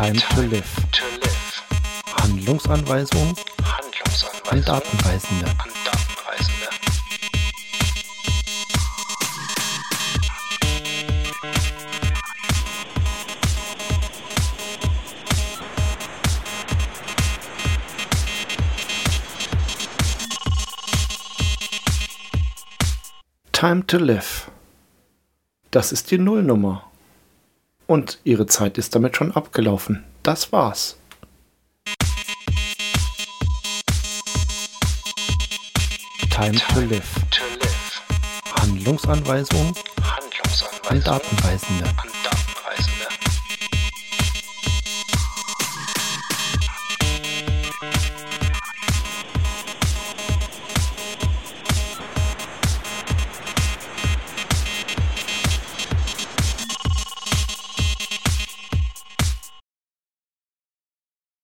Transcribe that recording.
Time to Live. Handlungsanweisung Handlungsanweisung an Datenreisende. an Datenreisende. Time to Live. Das ist die Nullnummer. Und Ihre Zeit ist damit schon abgelaufen. Das war's. Time to Live. Handlungsanweisung Handlungsanweisung an Datenreisende. an